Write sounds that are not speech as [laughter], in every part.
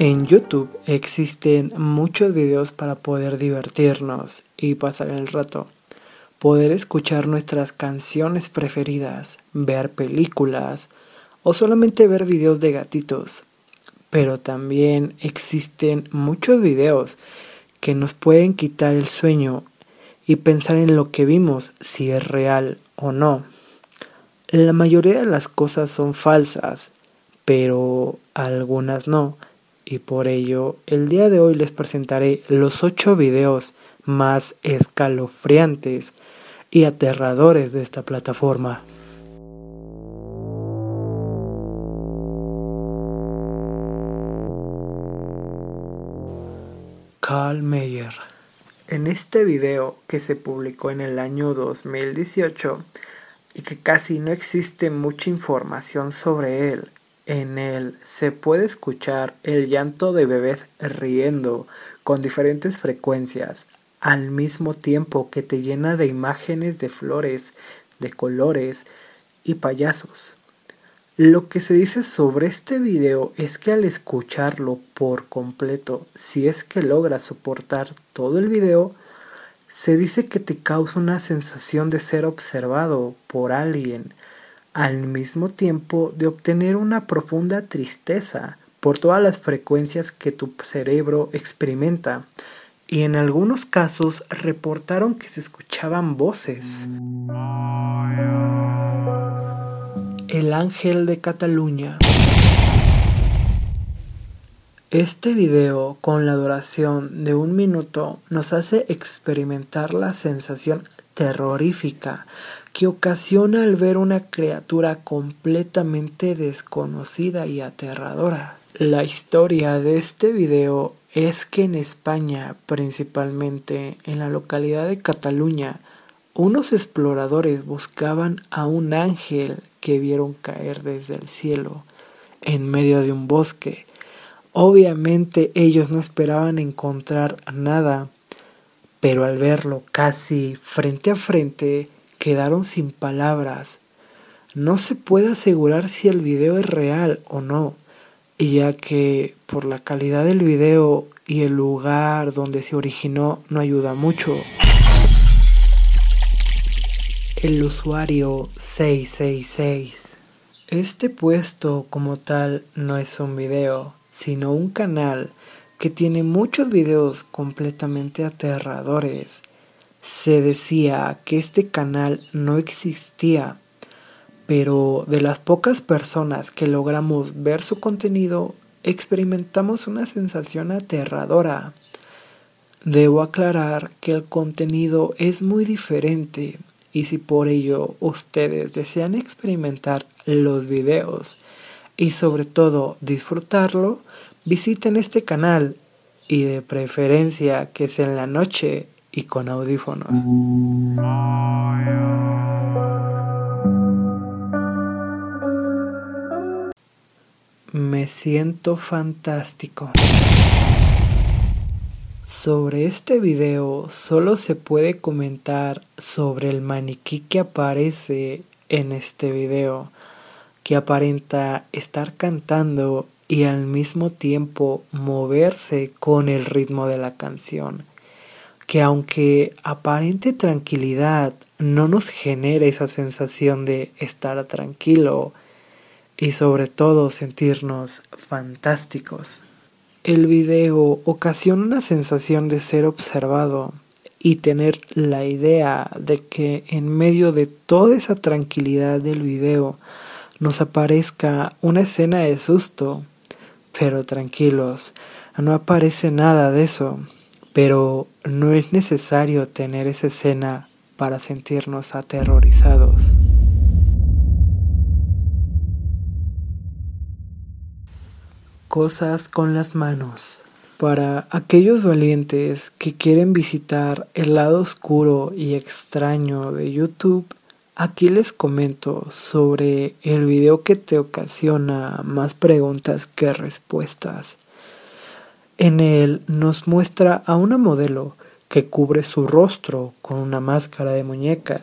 En YouTube existen muchos videos para poder divertirnos y pasar el rato, poder escuchar nuestras canciones preferidas, ver películas o solamente ver videos de gatitos. Pero también existen muchos videos que nos pueden quitar el sueño y pensar en lo que vimos, si es real o no. La mayoría de las cosas son falsas, pero algunas no y por ello el día de hoy les presentaré los 8 videos más escalofriantes y aterradores de esta plataforma. Carl Meyer. En este video que se publicó en el año 2018 y que casi no existe mucha información sobre él, en él se puede escuchar el llanto de bebés riendo con diferentes frecuencias, al mismo tiempo que te llena de imágenes de flores, de colores y payasos. Lo que se dice sobre este video es que al escucharlo por completo, si es que logras soportar todo el video, se dice que te causa una sensación de ser observado por alguien, al mismo tiempo de obtener una profunda tristeza por todas las frecuencias que tu cerebro experimenta y en algunos casos reportaron que se escuchaban voces. El ángel de Cataluña. Este video con la duración de un minuto nos hace experimentar la sensación terrorífica que ocasiona al ver una criatura completamente desconocida y aterradora. La historia de este video es que en España, principalmente en la localidad de Cataluña, unos exploradores buscaban a un ángel que vieron caer desde el cielo en medio de un bosque. Obviamente ellos no esperaban encontrar nada, pero al verlo casi frente a frente, quedaron sin palabras. No se puede asegurar si el video es real o no, ya que por la calidad del video y el lugar donde se originó no ayuda mucho. El usuario 666. Este puesto como tal no es un video, sino un canal que tiene muchos videos completamente aterradores se decía que este canal no existía, pero de las pocas personas que logramos ver su contenido, experimentamos una sensación aterradora. Debo aclarar que el contenido es muy diferente y si por ello ustedes desean experimentar los videos y sobre todo disfrutarlo, visiten este canal y de preferencia que sea en la noche y con audífonos. Me siento fantástico. Sobre este video solo se puede comentar sobre el maniquí que aparece en este video, que aparenta estar cantando y al mismo tiempo moverse con el ritmo de la canción que aunque aparente tranquilidad no nos genere esa sensación de estar tranquilo y sobre todo sentirnos fantásticos. El video ocasiona una sensación de ser observado y tener la idea de que en medio de toda esa tranquilidad del video nos aparezca una escena de susto. Pero tranquilos, no aparece nada de eso pero no es necesario tener esa escena para sentirnos aterrorizados. Cosas con las manos. Para aquellos valientes que quieren visitar el lado oscuro y extraño de YouTube, aquí les comento sobre el video que te ocasiona más preguntas que respuestas en él nos muestra a una modelo que cubre su rostro con una máscara de muñeca,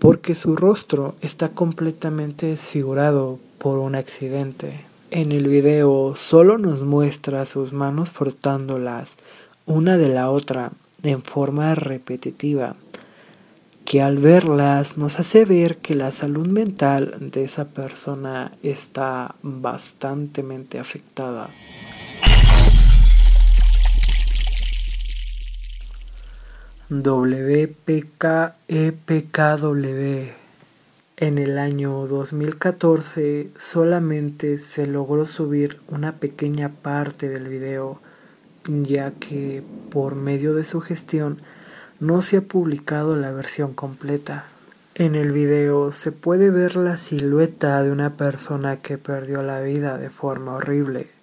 porque su rostro está completamente desfigurado por un accidente. En el video solo nos muestra sus manos frotándolas una de la otra en forma repetitiva, que al verlas nos hace ver que la salud mental de esa persona está bastante afectada. WPKEPKW en el año 2014 solamente se logró subir una pequeña parte del video, ya que por medio de su gestión no se ha publicado la versión completa. En el video se puede ver la silueta de una persona que perdió la vida de forma horrible.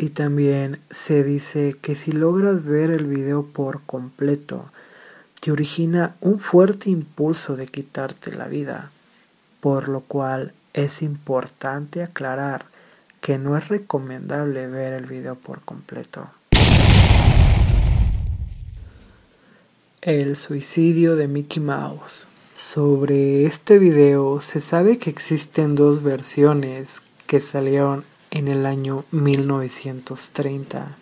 Y también se dice que si logras ver el video por completo, te origina un fuerte impulso de quitarte la vida, por lo cual es importante aclarar que no es recomendable ver el video por completo. El suicidio de Mickey Mouse. Sobre este video se sabe que existen dos versiones que salieron en el año 1930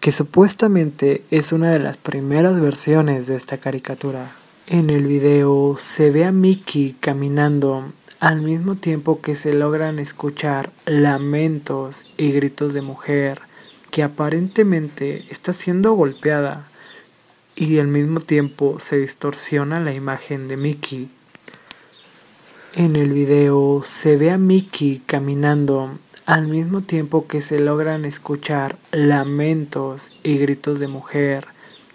que supuestamente es una de las primeras versiones de esta caricatura. En el video se ve a Mickey caminando al mismo tiempo que se logran escuchar lamentos y gritos de mujer que aparentemente está siendo golpeada y al mismo tiempo se distorsiona la imagen de Mickey. En el video se ve a Mickey caminando al mismo tiempo que se logran escuchar lamentos y gritos de mujer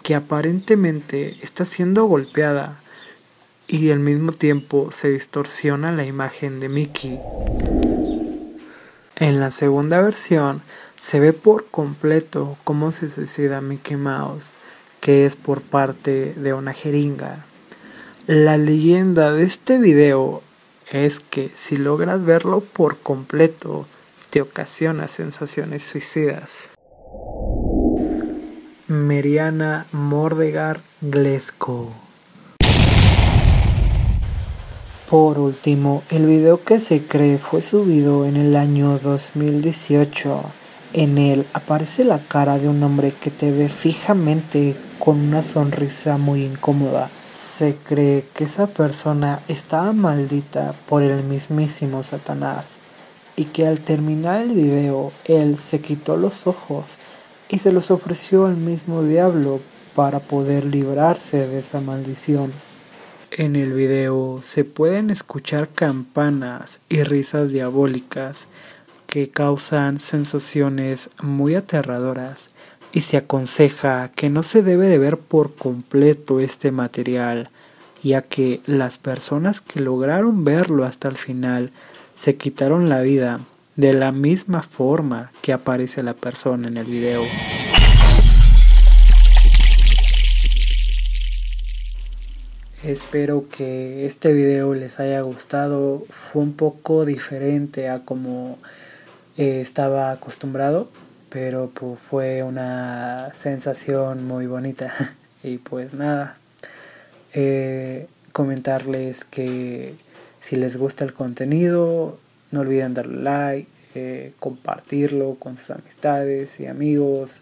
que aparentemente está siendo golpeada y al mismo tiempo se distorsiona la imagen de Mickey. En la segunda versión se ve por completo cómo se suicida Mickey Mouse, que es por parte de una jeringa. La leyenda de este video es que si logras verlo por completo, ocasiona sensaciones suicidas. Meriana Mordegar Glesko. Por último, el video que se cree fue subido en el año 2018. En él aparece la cara de un hombre que te ve fijamente con una sonrisa muy incómoda. Se cree que esa persona estaba maldita por el mismísimo Satanás y que al terminar el video él se quitó los ojos y se los ofreció al mismo diablo para poder librarse de esa maldición. En el video se pueden escuchar campanas y risas diabólicas que causan sensaciones muy aterradoras y se aconseja que no se debe de ver por completo este material, ya que las personas que lograron verlo hasta el final se quitaron la vida de la misma forma que aparece la persona en el video. Espero que este video les haya gustado. Fue un poco diferente a como eh, estaba acostumbrado, pero pues, fue una sensación muy bonita. [laughs] y pues nada, eh, comentarles que si les gusta el contenido, no olviden darle like, eh, compartirlo con sus amistades y amigos,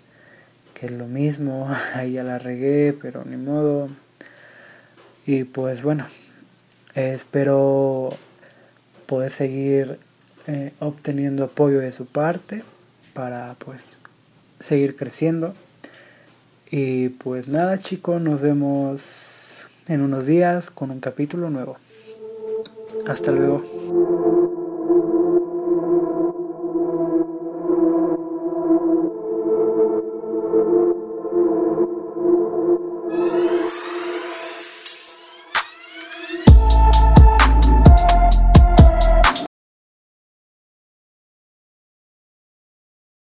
que es lo mismo, [laughs] ahí ya la regué, pero ni modo. Y pues bueno, espero poder seguir eh, obteniendo apoyo de su parte para pues seguir creciendo. Y pues nada chicos, nos vemos en unos días con un capítulo nuevo. Hasta luego.